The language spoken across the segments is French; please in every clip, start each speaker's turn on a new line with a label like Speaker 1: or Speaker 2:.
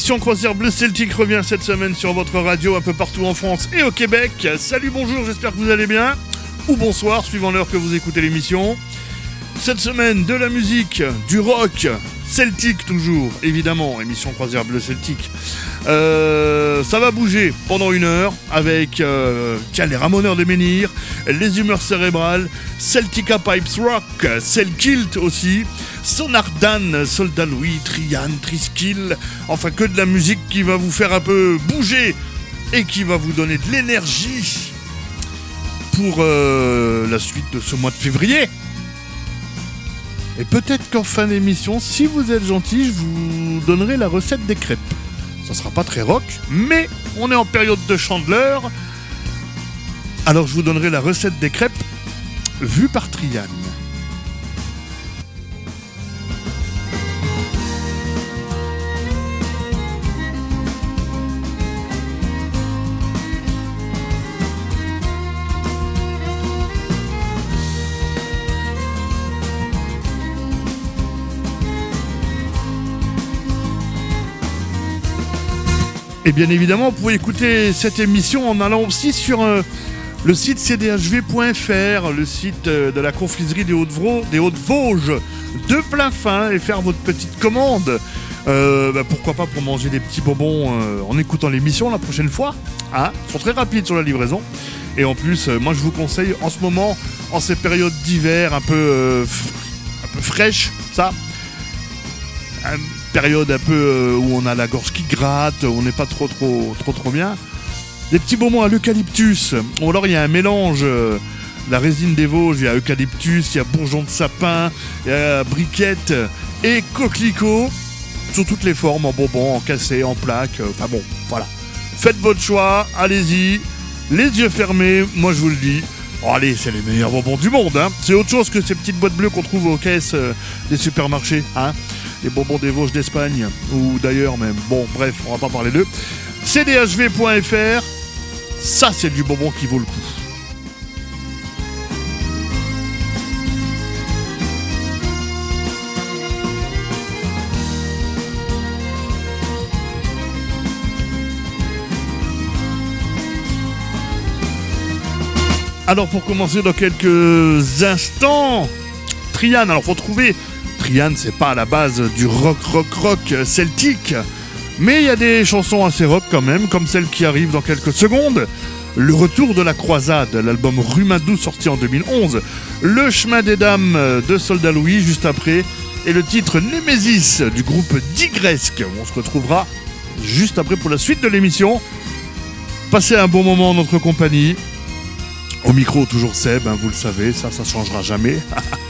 Speaker 1: L'émission Croisière Bleu Celtic revient cette semaine sur votre radio un peu partout en France et au Québec. Salut, bonjour, j'espère que vous allez bien. Ou bonsoir, suivant l'heure que vous écoutez l'émission. Cette semaine, de la musique, du rock, Celtic toujours, évidemment, émission Croisière Bleu Celtic. Euh, ça va bouger pendant une heure avec euh, tiens, les Ramoneurs des Menhirs, les Humeurs Cérébrales, Celtica Pipes Rock, Kilt aussi, Sonar Dan, Soldat Louis, Trian, Triskill, enfin que de la musique qui va vous faire un peu bouger et qui va vous donner de l'énergie pour euh, la suite de ce mois de février. Et peut-être qu'en fin d'émission, si vous êtes gentil, je vous donnerai la recette des crêpes. Ça sera pas très rock, mais on est en période de chandeleur. Alors je vous donnerai la recette des crêpes vue par Triane. Et bien évidemment, vous pouvez écouter cette émission en allant aussi sur euh, le site cdhv.fr, le site euh, de la confiserie des Hautes-Vosges de plein fin et faire votre petite commande. Euh, bah, pourquoi pas pour manger des petits bonbons en écoutant l'émission la prochaine fois. Hein Ils sont très rapides sur la livraison. Et en plus, moi je vous conseille en ce moment, en ces périodes d'hiver un peu, un peu fraîches, ça, période un peu euh, où on a la gorge qui gratte, on n'est pas trop trop trop trop bien. Des petits bonbons à l'eucalyptus. Ou alors il y a un mélange. Euh, la résine des Vosges, il y a eucalyptus, il y a bourgeon de sapin, il y a briquette et coquelicot sous toutes les formes, en bonbons, en cassé, en plaques. Euh, enfin bon, voilà. Faites votre choix, allez-y, les yeux fermés, moi je vous le dis. Oh, allez, c'est les meilleurs bonbons du monde. Hein. C'est autre chose que ces petites boîtes bleues qu'on trouve aux caisses des supermarchés. Hein les bonbons des Vosges d'Espagne, ou d'ailleurs même. Bon, bref, on va pas parler d'eux. cdhv.fr, ça c'est du bonbon qui vaut le coup. Alors pour commencer dans quelques instants, Trian, alors faut trouver Trian, c'est pas à la base du rock, rock, rock celtique. Mais il y a des chansons assez rock quand même, comme celle qui arrive dans quelques secondes. Le retour de la croisade, l'album Rumadou sorti en 2011. Le chemin des dames de Soldat Louis juste après. Et le titre Nemesis du groupe Digresque. On se retrouvera juste après pour la suite de l'émission. Passez un bon moment en notre compagnie. Au micro, toujours Seb, hein, vous le savez, ça, ça changera jamais.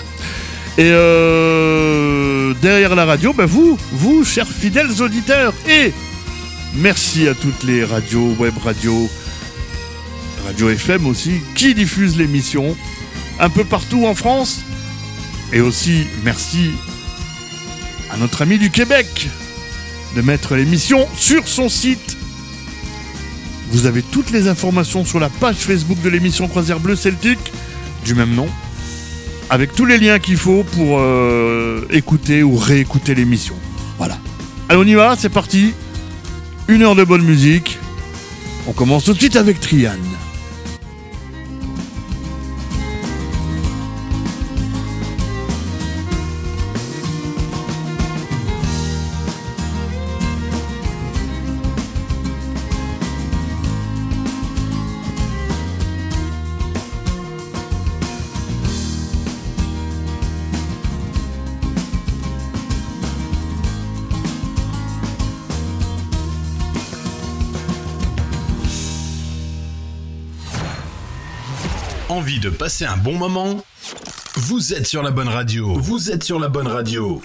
Speaker 1: Et euh, derrière la radio, ben vous, vous, chers fidèles auditeurs, et merci à toutes les radios, web radios, radio FM aussi, qui diffusent l'émission un peu partout en France. Et aussi merci à notre ami du Québec de mettre l'émission sur son site. Vous avez toutes les informations sur la page Facebook de l'émission Croisière Bleu Celtique, du même nom avec tous les liens qu'il faut pour euh, écouter ou réécouter l'émission. Voilà. Allez, on y va, c'est parti. Une heure de bonne musique. On commence tout de suite avec Triane.
Speaker 2: De passer un bon moment Vous êtes sur la bonne radio. Vous êtes sur la bonne radio.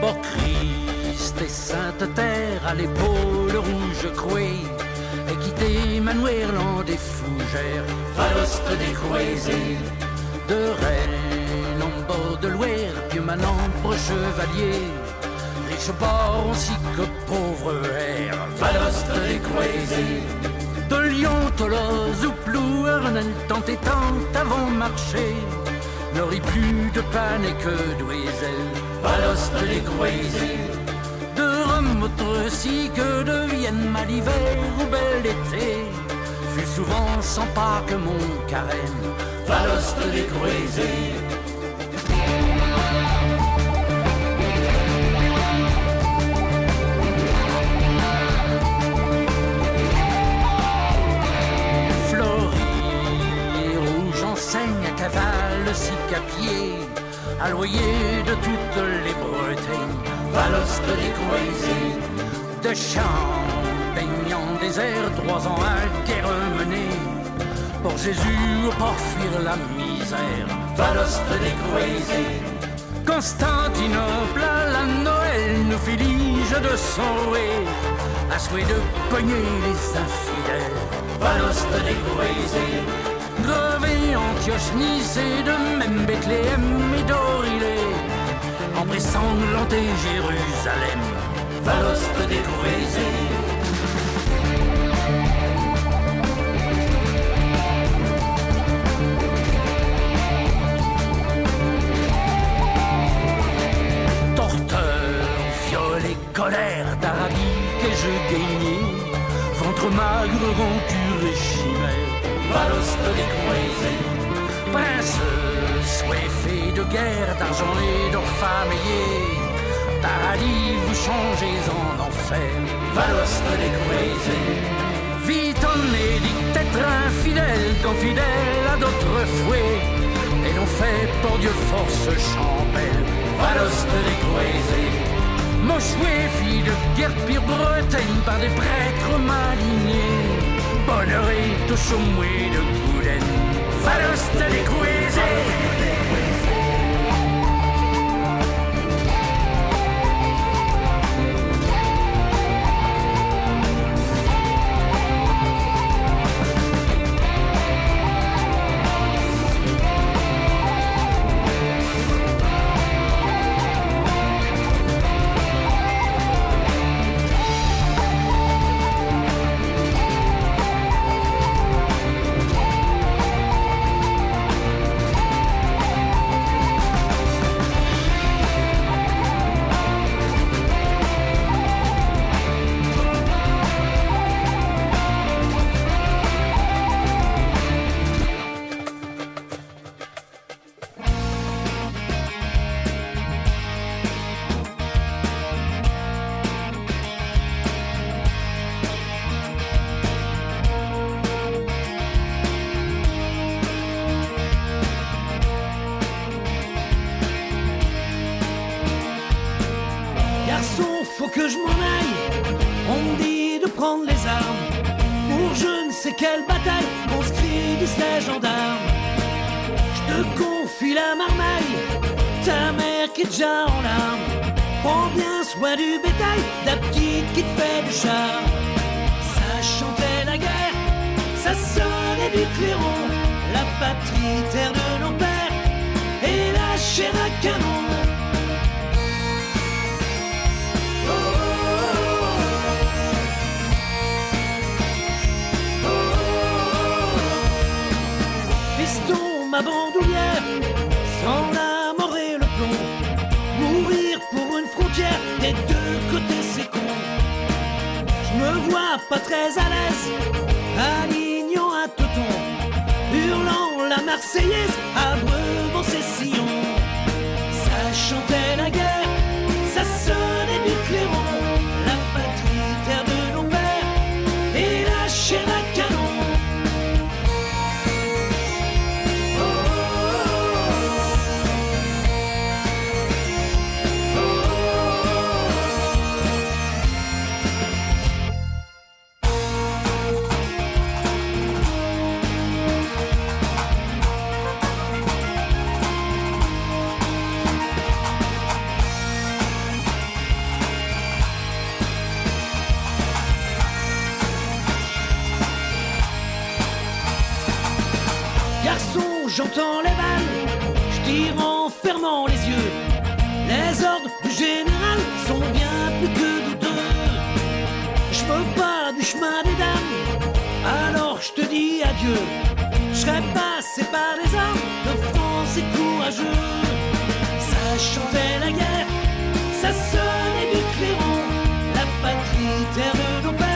Speaker 3: Pour Christ et Sainte Terre à l'épaule rouge crouée Manuel des fougères, Faloste des croisés, de Rennes en bord de Loire, puis manant chevalier, riche bord ainsi que pauvre air. Valoste des crazy. De Lyon, Toulouse ou Plouernel, tant et tant avant marché. N'aurait plus de panne et que d'oiselle. Valoste des crazy. Aussi que de Vienne, mal hiver ou bel été. Fut souvent sans pas que mon carême. Valoste des crazy. cavale six à pied, à loyer de toutes les Bretagnes, Des Croisés, de champs baignant désert, trois ans à guerre menée, pour Jésus pour fuir la misère, des Croisés. Constantinople à la Noël nous filige de son à souhait de pogner les infidèles, des Croisés grevé Antioche, Nice et de même Bethléem et d'Orilé. En et Jérusalem, découvrisé. Torteur, violet, colère d'Arabie que je gagnais, ventre magre, rancure et chimère Valoste des crazy. Prince, soifé de guerre, d'argent et d'or. Paradis, vous changez en enfer. Valoste des crazy. Vite en édicte être infidèle, fidèle à d'autres fouets. Et l'on fait pour Dieu force champelle. Valoste des crazy. Mochoué, fille de guerre pire Bretagne par des prêtres malignés bonheur au moué de
Speaker 4: Farò stare qui, en larmes. Prends bien
Speaker 3: soin du bétail, la petite qui te fait du charme. Ça chantait la guerre, ça sonnait du clairon, la patrie, terre de nos pères, et la chair à canon.
Speaker 4: Gouden, Faloste des J'entends les balles, je tire en fermant les yeux. Les ordres du général sont bien plus que douteux. Je me bats du chemin des dames, alors je te dis adieu. Je serai passé par les armes de France et courageux. Ça chantait la guerre, ça sonnait du clairon, la patrie terre de nos
Speaker 5: pères.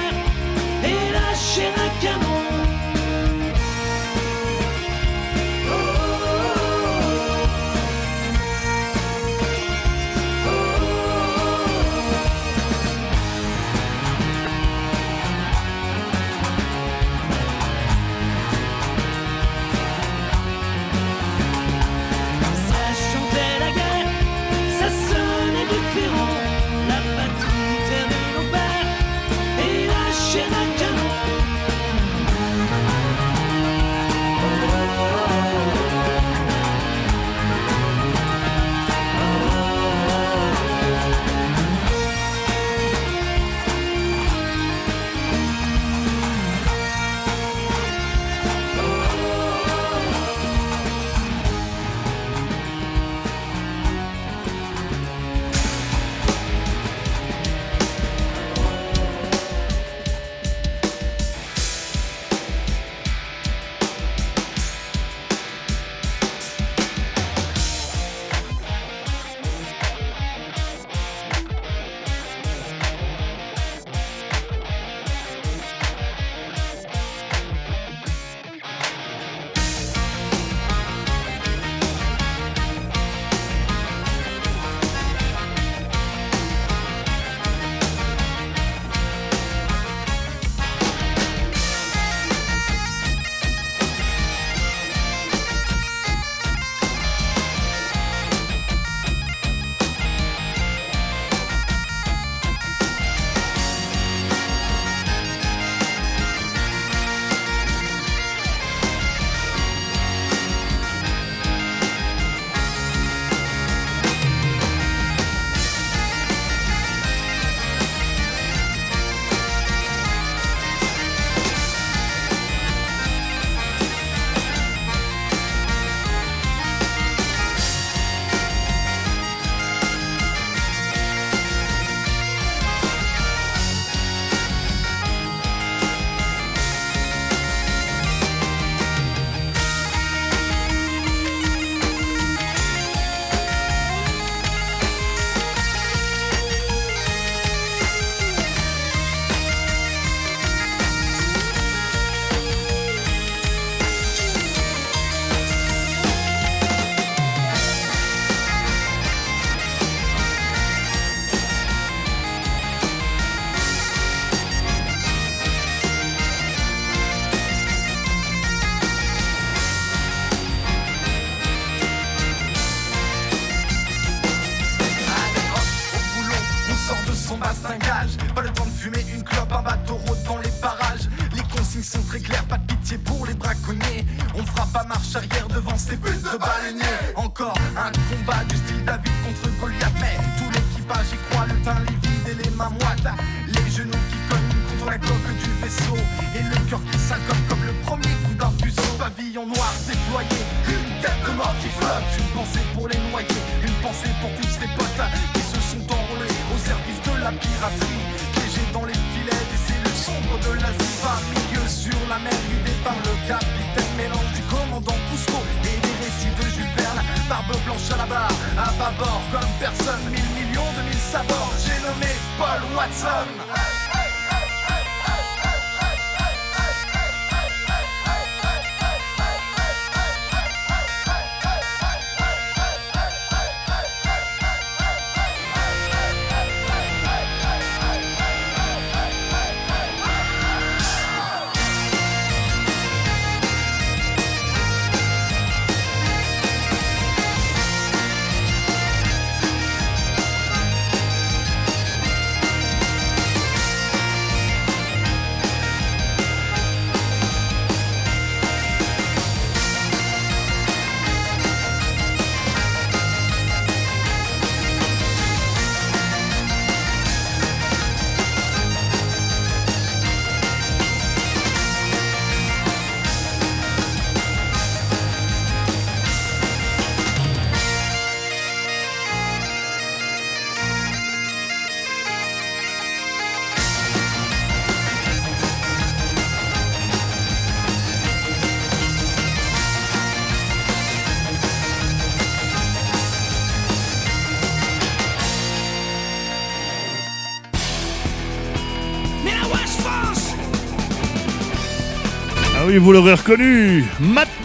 Speaker 5: vous l'aurez reconnu.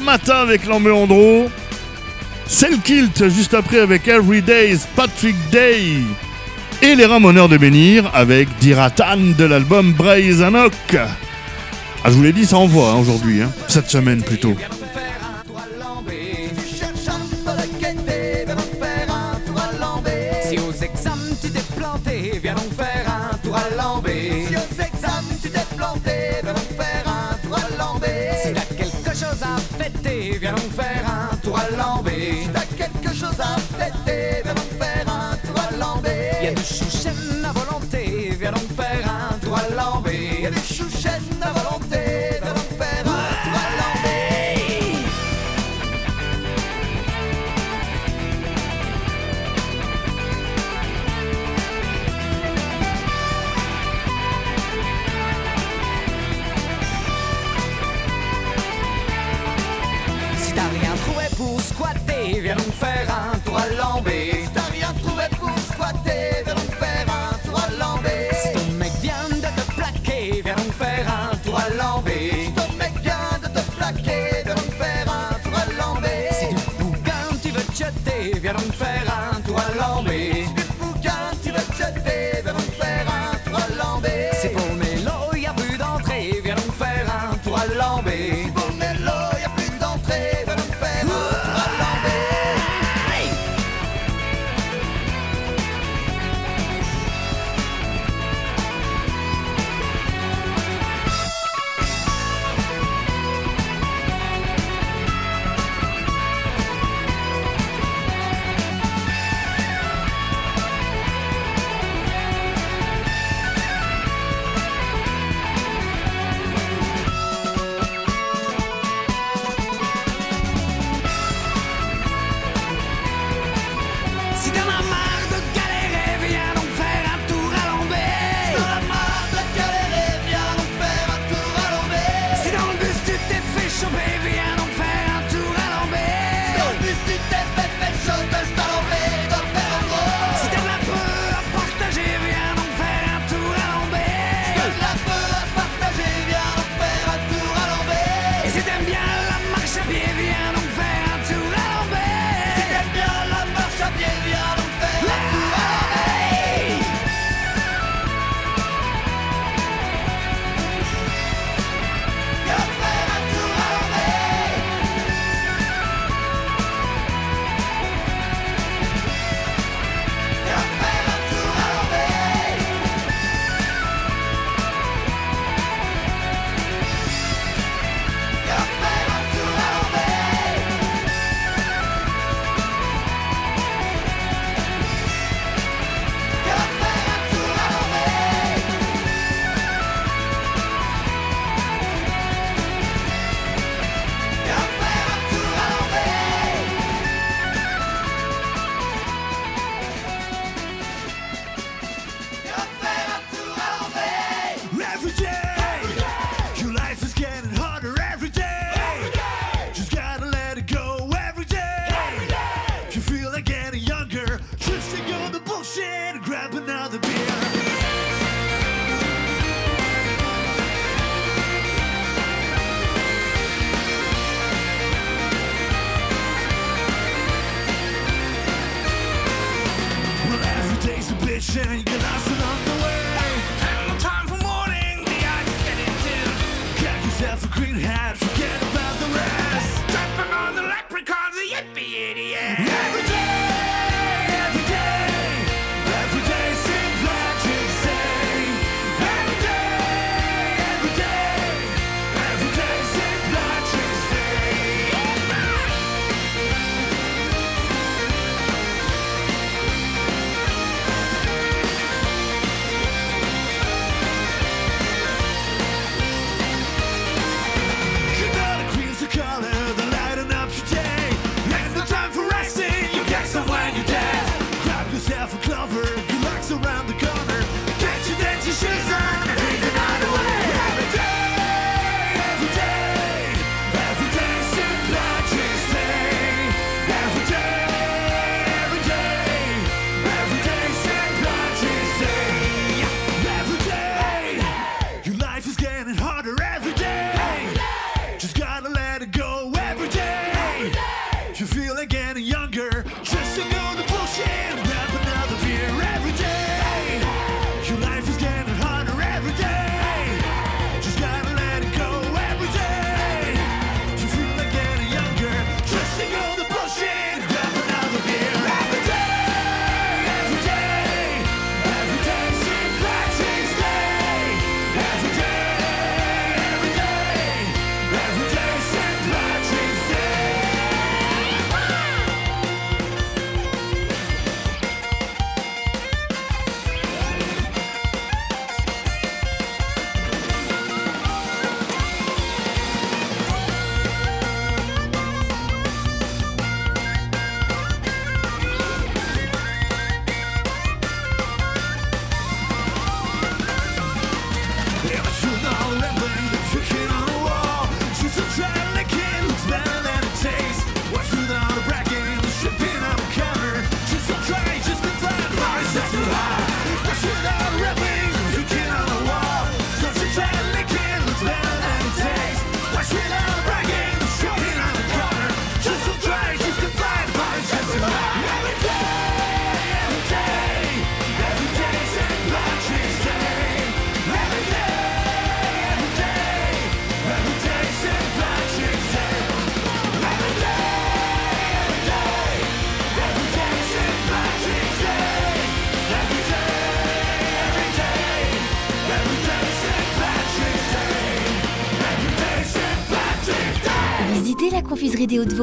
Speaker 5: matin avec Lambert Andro. Selkilt juste après avec Everyday's Patrick Day. Et les Ramoneurs de Bénir avec Diratan de l'album Brazenok. Ah, je vous l'ai dit, ça envoie hein, aujourd'hui, hein, cette semaine plutôt.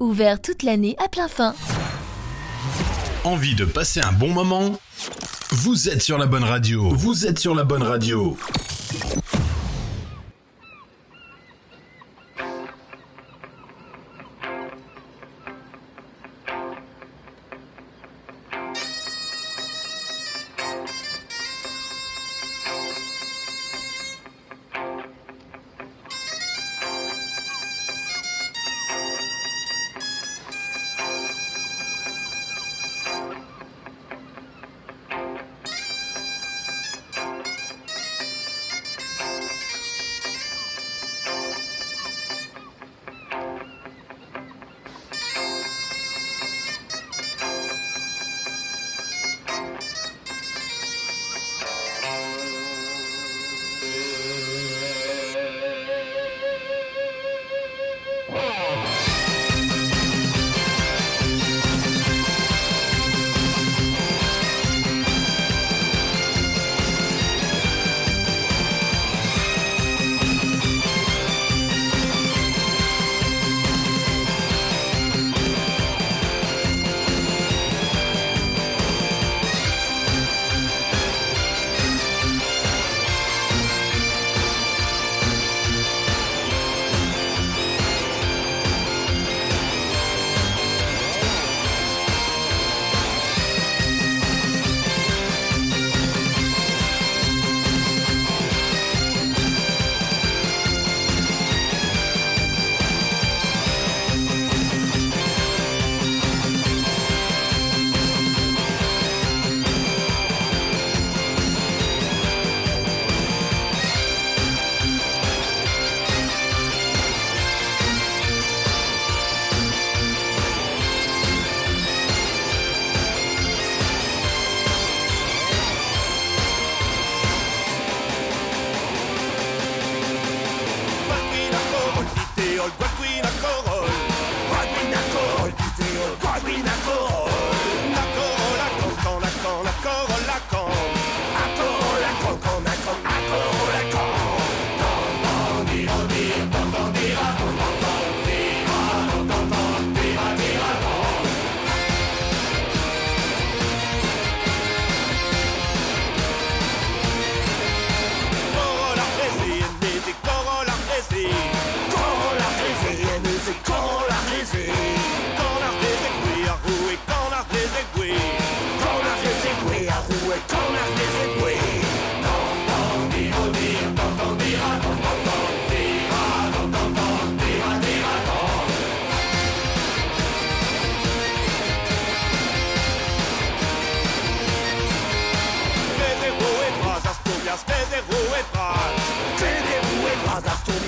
Speaker 6: ouvert toute l'année à plein fin.
Speaker 2: Envie de passer un bon moment? Vous êtes sur la bonne radio. Vous êtes sur la bonne radio.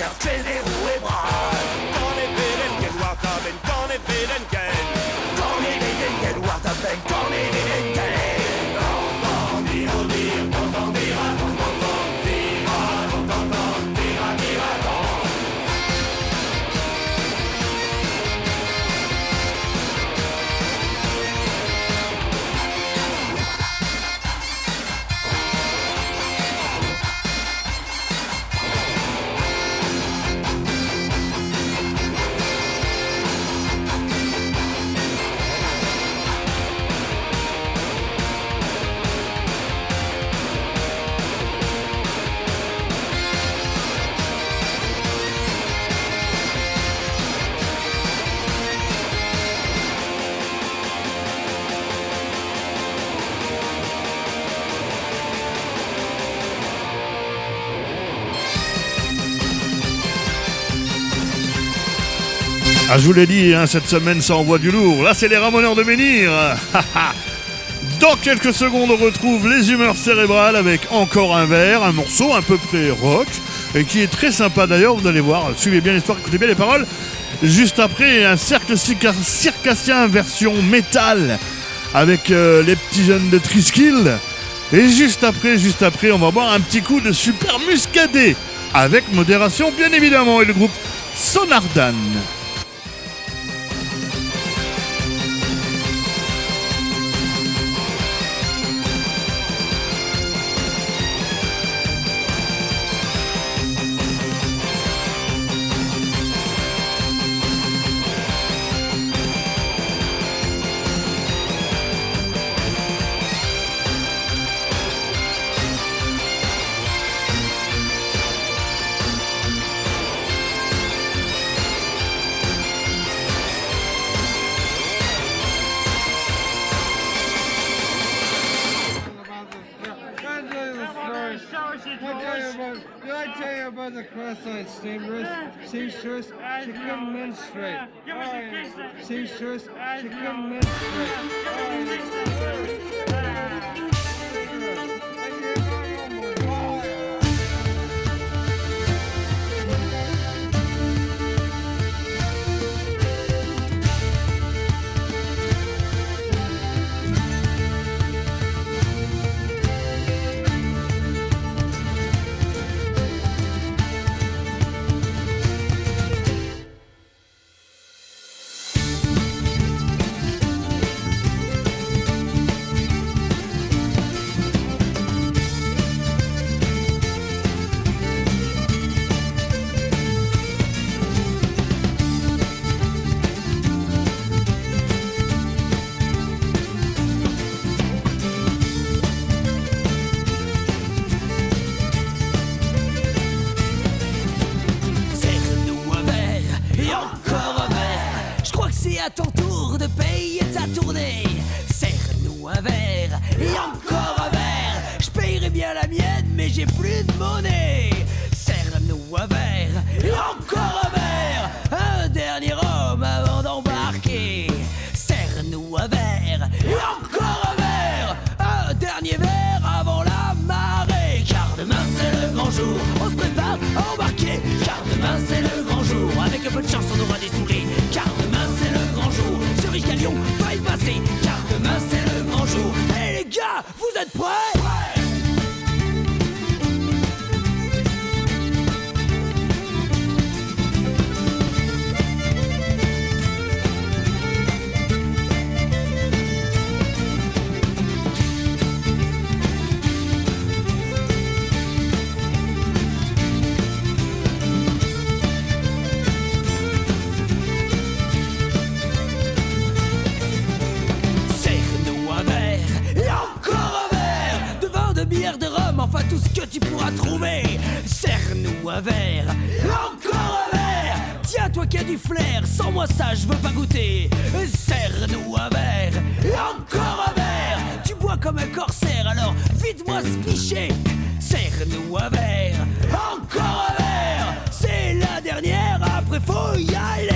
Speaker 7: 要真的。
Speaker 1: Ah, je vous l'ai dit, hein, cette semaine, ça envoie du lourd. Là, c'est les ramoneurs de Menhir. Dans quelques secondes, on retrouve les humeurs cérébrales avec encore un verre, un morceau un peu près rock, et qui est très sympa d'ailleurs, vous allez voir. Suivez bien l'histoire, écoutez bien les paroles. Juste après, un cercle circa- circassien version métal avec euh, les petits jeunes de Triskill. Et juste après, juste après, on va boire un petit coup de super muscadet. Avec modération, bien évidemment, et le groupe Sonardan.
Speaker 8: Seizures, she can menstruate. Seizures, she can menstruate.
Speaker 3: Plus de monnaie. Serre-nous un verre et encore un verre. Un dernier homme avant d'embarquer. Serre-nous un verre et encore un verre. Un dernier verre avant la marée. Car demain c'est le grand jour. On se prépare à embarquer. Car demain c'est le grand jour. Avec un peu de chance on aura des souris. Car demain c'est le grand jour. Ce ricalion va y passer. Car demain c'est le grand jour. Et les gars, vous êtes prêts? Tout ce que tu pourras trouver. Serre-nous un verre encore un verre. Tiens, toi qui as du flair, sans moi ça je veux pas goûter. Serre-nous un verre encore un verre. Tu bois comme un corsaire, alors vite-moi ce cliché. Serre-nous un verre, encore un verre. C'est la dernière, après faut y aller.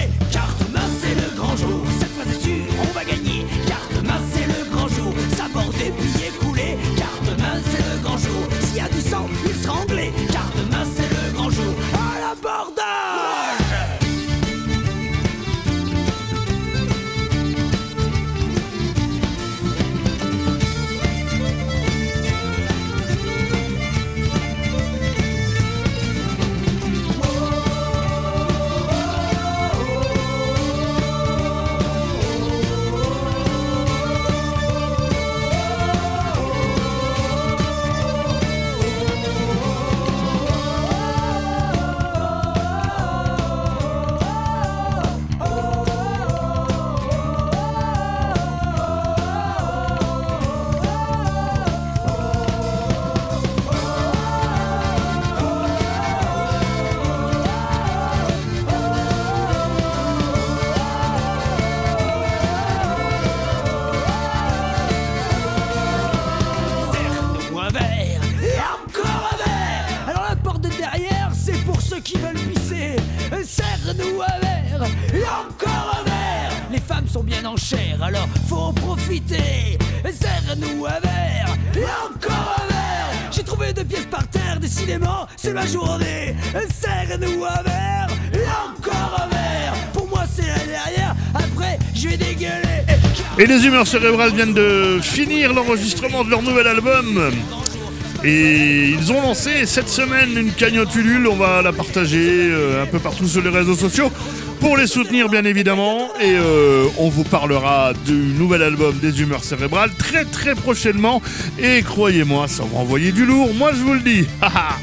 Speaker 3: Ma journée. Serre-nous un verre, et. Pour moi, c'est la dernière, après, je vais dégueuler.
Speaker 1: Et les humeurs cérébrales viennent de finir l'enregistrement de leur nouvel album. Et ils ont lancé cette semaine une cagnotte Ulule, on va la partager euh, un peu partout sur les réseaux sociaux pour les soutenir bien évidemment. Et euh, on vous parlera du nouvel album des humeurs cérébrales très très prochainement. Et croyez-moi, ça va envoyer du lourd, moi je vous le dis.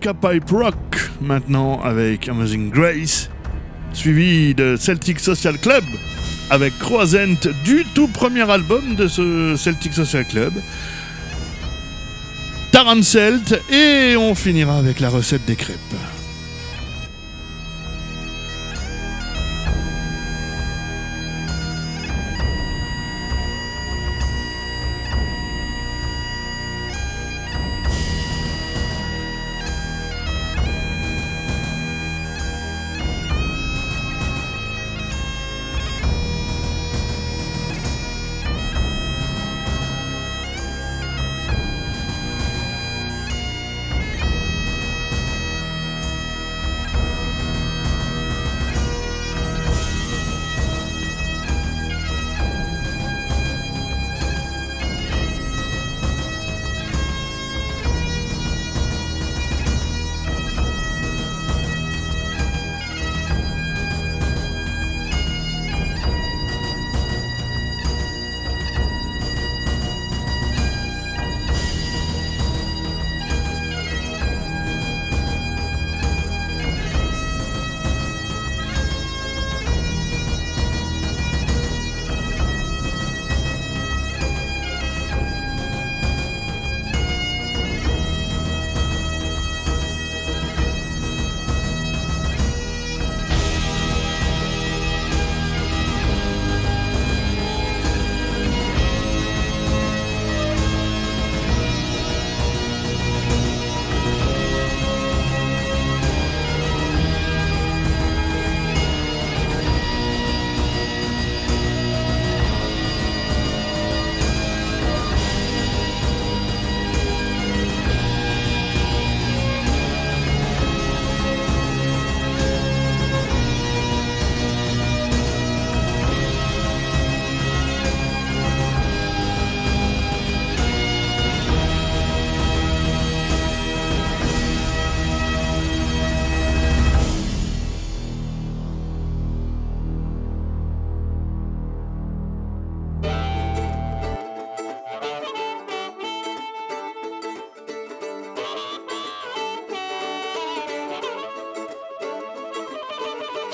Speaker 1: Pipe Rock maintenant avec Amazing Grace, suivi de Celtic Social Club avec Croisent du tout premier album de ce Celtic Social Club. Taran Celt et on finira avec la recette des crêpes.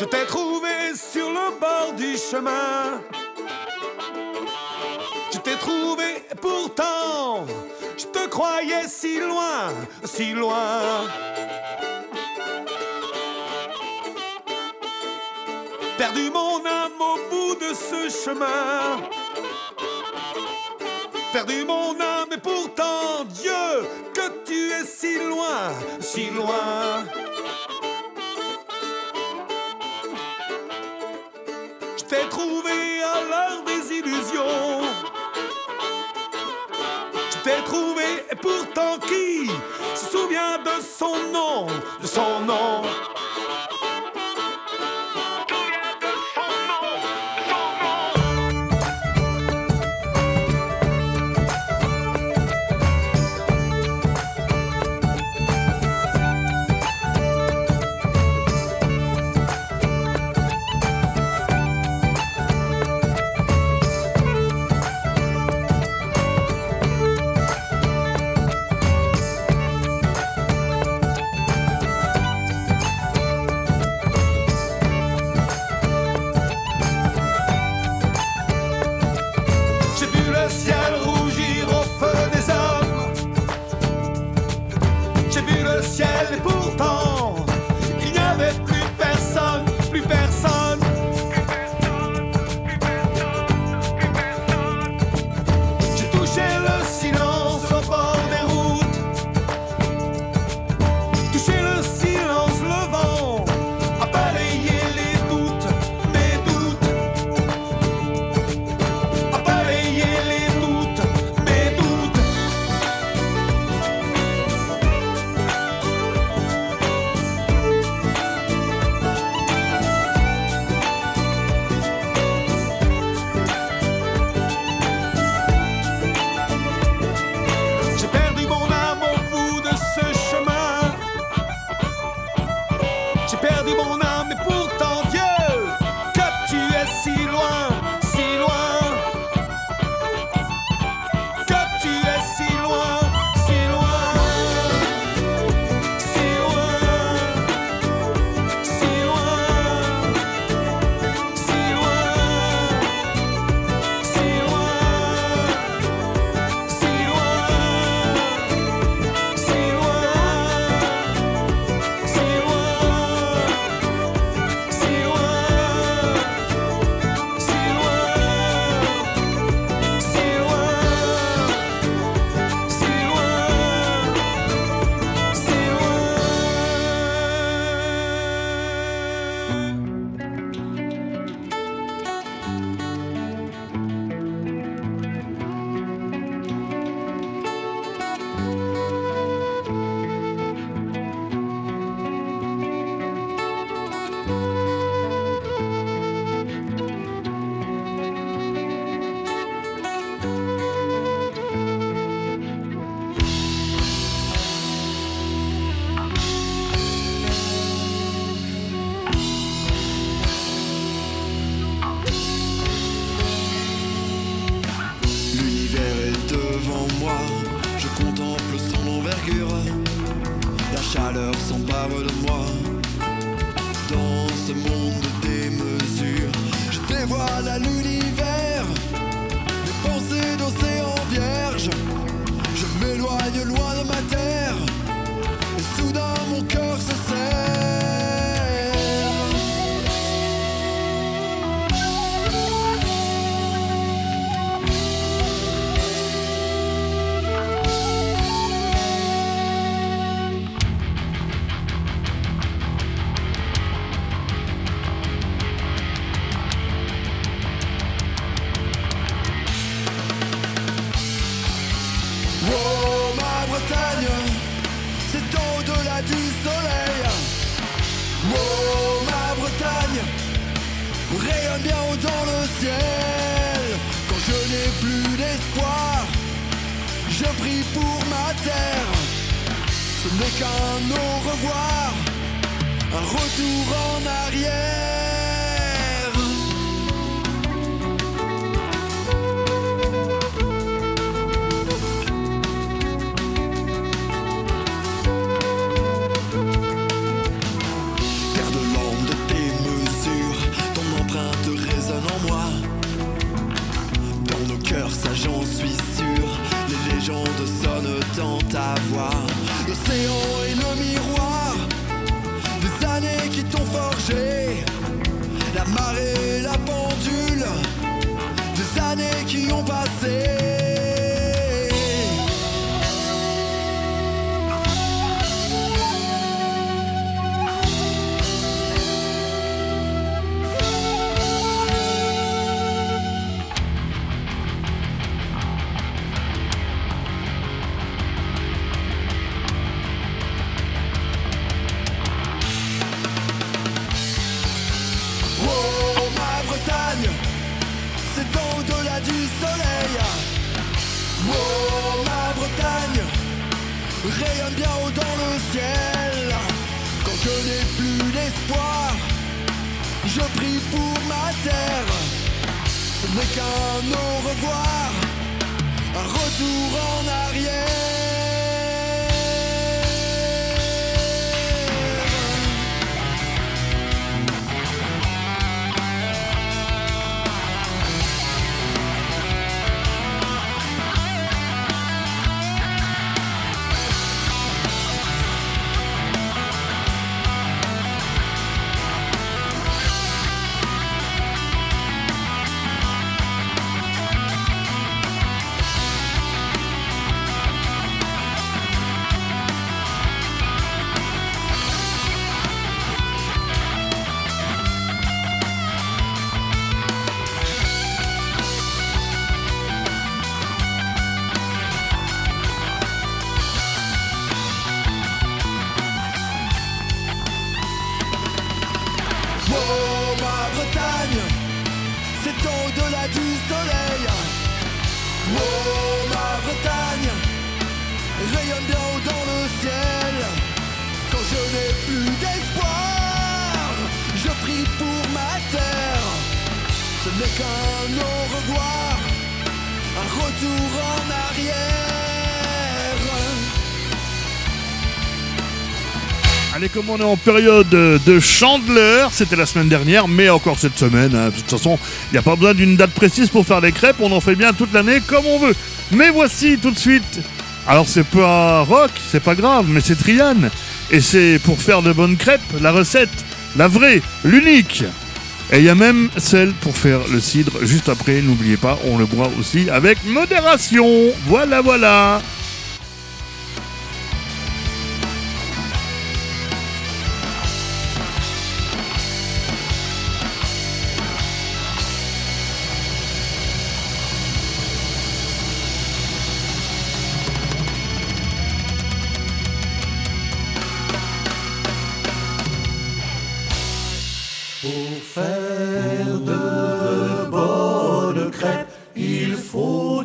Speaker 4: T'ai trouvé sur le bord du chemin. Je t'ai trouvé et pourtant, je te croyais si loin, si loin. Perdu mon âme au bout de ce chemin. Perdu mon âme et pourtant, Dieu, que tu es si loin, si loin. Trouvé à l'heure des illusions. Je t'ai trouvé et pourtant qui se souvient de son nom, de son nom?
Speaker 9: Quand je n'ai plus d'espoir, je prie pour ma terre. Ce n'est qu'un au revoir, un retour en arrière. Dans ta voix. L'océan est le miroir des années qui t'ont forgé. La marée, la pendule des années qui ont passé.
Speaker 1: On est en période de chandeleur, c'était la semaine dernière, mais encore cette semaine. hein. De toute façon, il n'y a pas besoin d'une date précise pour faire des crêpes, on en fait bien toute l'année comme on veut. Mais voici tout de suite. Alors, c'est pas rock, c'est pas grave, mais c'est Triane. Et c'est pour faire de bonnes crêpes, la recette, la vraie, l'unique. Et il y a même celle pour faire le cidre juste après, n'oubliez pas, on le boit aussi avec modération. Voilà, voilà.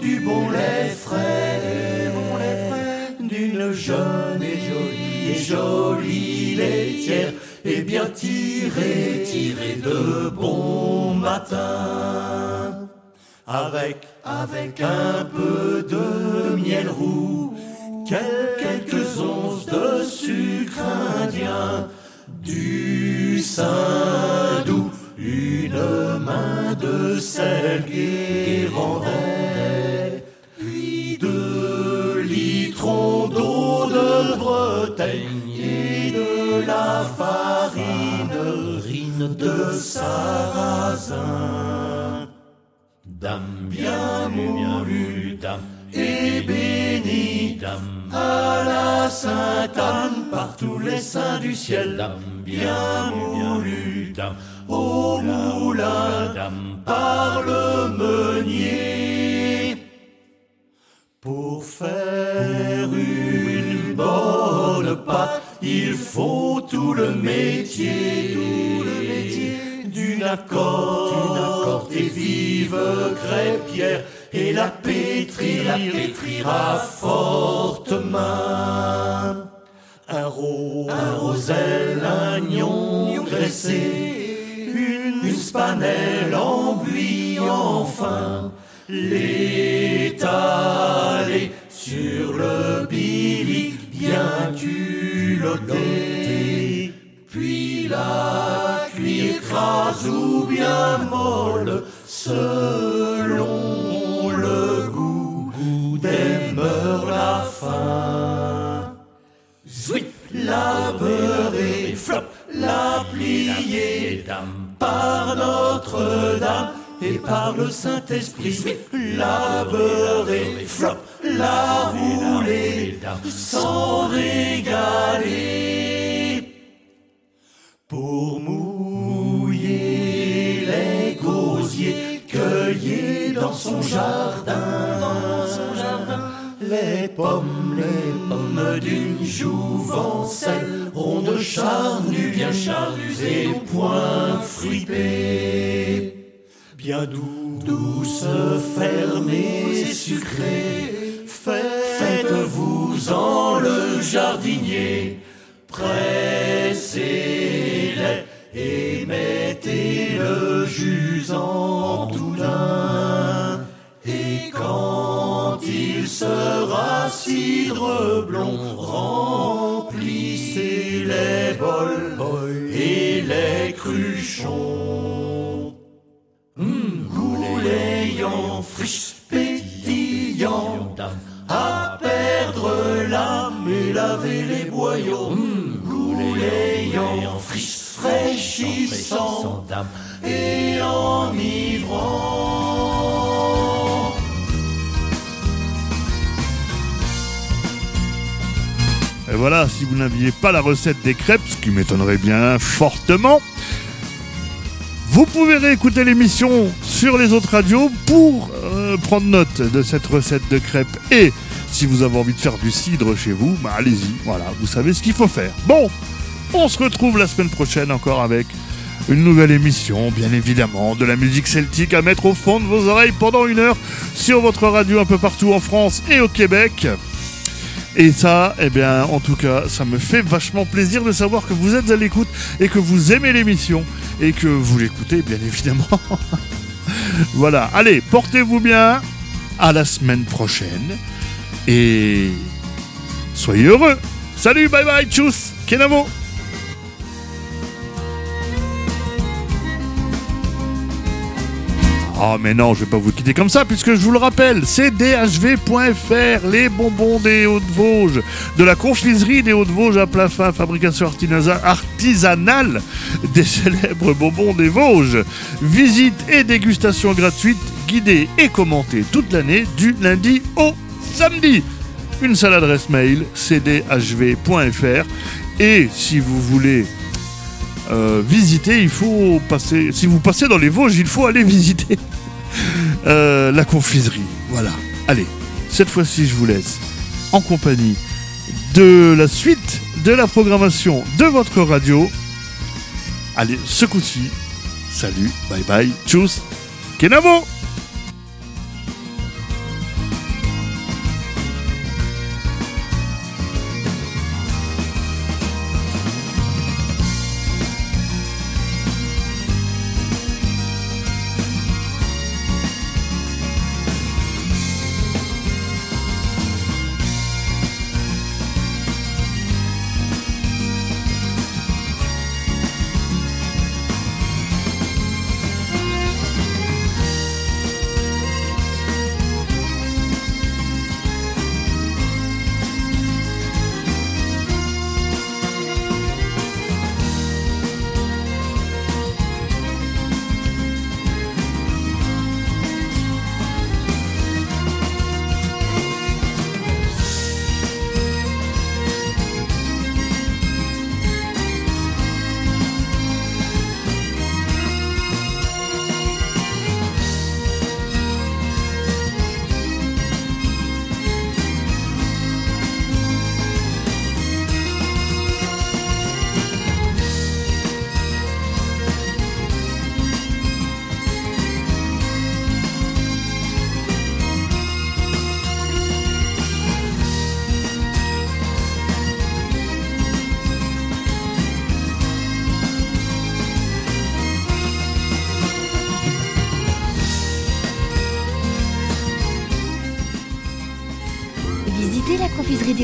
Speaker 3: Du bon lait frais, d'une jeune et jolie et jolie laitière, et bien tirée, tirée de bon matin. Avec, avec un peu de miel roux,
Speaker 10: quelques onces de sucre indien, du saindoux, une main de sel guérandais, de et de la farine, rine de sarrasin. Dame bien moulue, et bénie, à la Sainte Anne par tous les saints du ciel, dame bien moulue, dame au moulin, dame par le meunier. Pour faire une il faut tout le métier, tout le métier d'une accord, d'une accord et vive crêpière et la pétrir, la pétrira forte main. Un rose, un roselle, un gnon une, une spanelle en buis enfin, l'étaler sur le bien puis la cuire crase ou bien molle selon le goût des mœurs la faim. Zouip, la beurrer, flop, la plier, dame, par Notre-Dame et par le Saint-Esprit, la beurrer, flop, la rouler, sans régaler. Pour mouiller les gosiers cueillis dans son jardin, dans son jardin, les pommes, les pommes d'une jouvencelle, rondes charnues, bien charnues et point fripées. Bien doux, douce, fermée, sucrée, faites-vous-en le jardinier, pressez-les et mettez le jus en tout. Et quand il sera cidre blond, remplissez les bols et les cruchons. Friche, laver les boyaux. Hum, Gouléant, friche, fraîchissant, et enivrant.
Speaker 1: Et voilà, si vous n'aviez pas la recette des crêpes, ce qui m'étonnerait bien fortement, vous pouvez réécouter l'émission sur les autres radios pour euh, prendre note de cette recette de crêpes. Et si vous avez envie de faire du cidre chez vous, bah allez-y, voilà, vous savez ce qu'il faut faire. Bon, on se retrouve la semaine prochaine encore avec une nouvelle émission, bien évidemment, de la musique celtique à mettre au fond de vos oreilles pendant une heure sur votre radio un peu partout en France et au Québec. Et ça, eh bien, en tout cas, ça me fait vachement plaisir de savoir que vous êtes à l'écoute et que vous aimez l'émission et que vous l'écoutez, bien évidemment. voilà, allez, portez-vous bien. À la semaine prochaine. Et soyez heureux. Salut, bye bye, tchuss, Kenavo. Oh mais non, je vais pas vous quitter comme ça puisque je vous le rappelle, c'est dhv.fr, les bonbons des Hauts-de-Vosges, de la confiserie des Hauts-de-Vosges à plat fin, fabrication artisanale des célèbres bonbons des Vosges. Visite et dégustation gratuite, guidée et commentée toute l'année du lundi au samedi. Une seule adresse mail, cdhv.fr et si vous voulez euh, visiter, il faut passer. Si vous passez dans les Vosges, il faut aller visiter euh, la confiserie. Voilà. Allez, cette fois-ci, je vous laisse en compagnie de la suite de la programmation de votre radio. Allez, ce coup-ci, salut, bye bye, tchuss, Kenavo!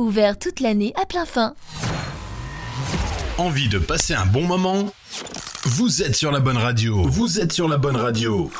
Speaker 6: ouvert toute l'année à plein fin.
Speaker 2: Envie de passer un bon moment? Vous êtes sur la bonne radio. Vous êtes sur la bonne radio.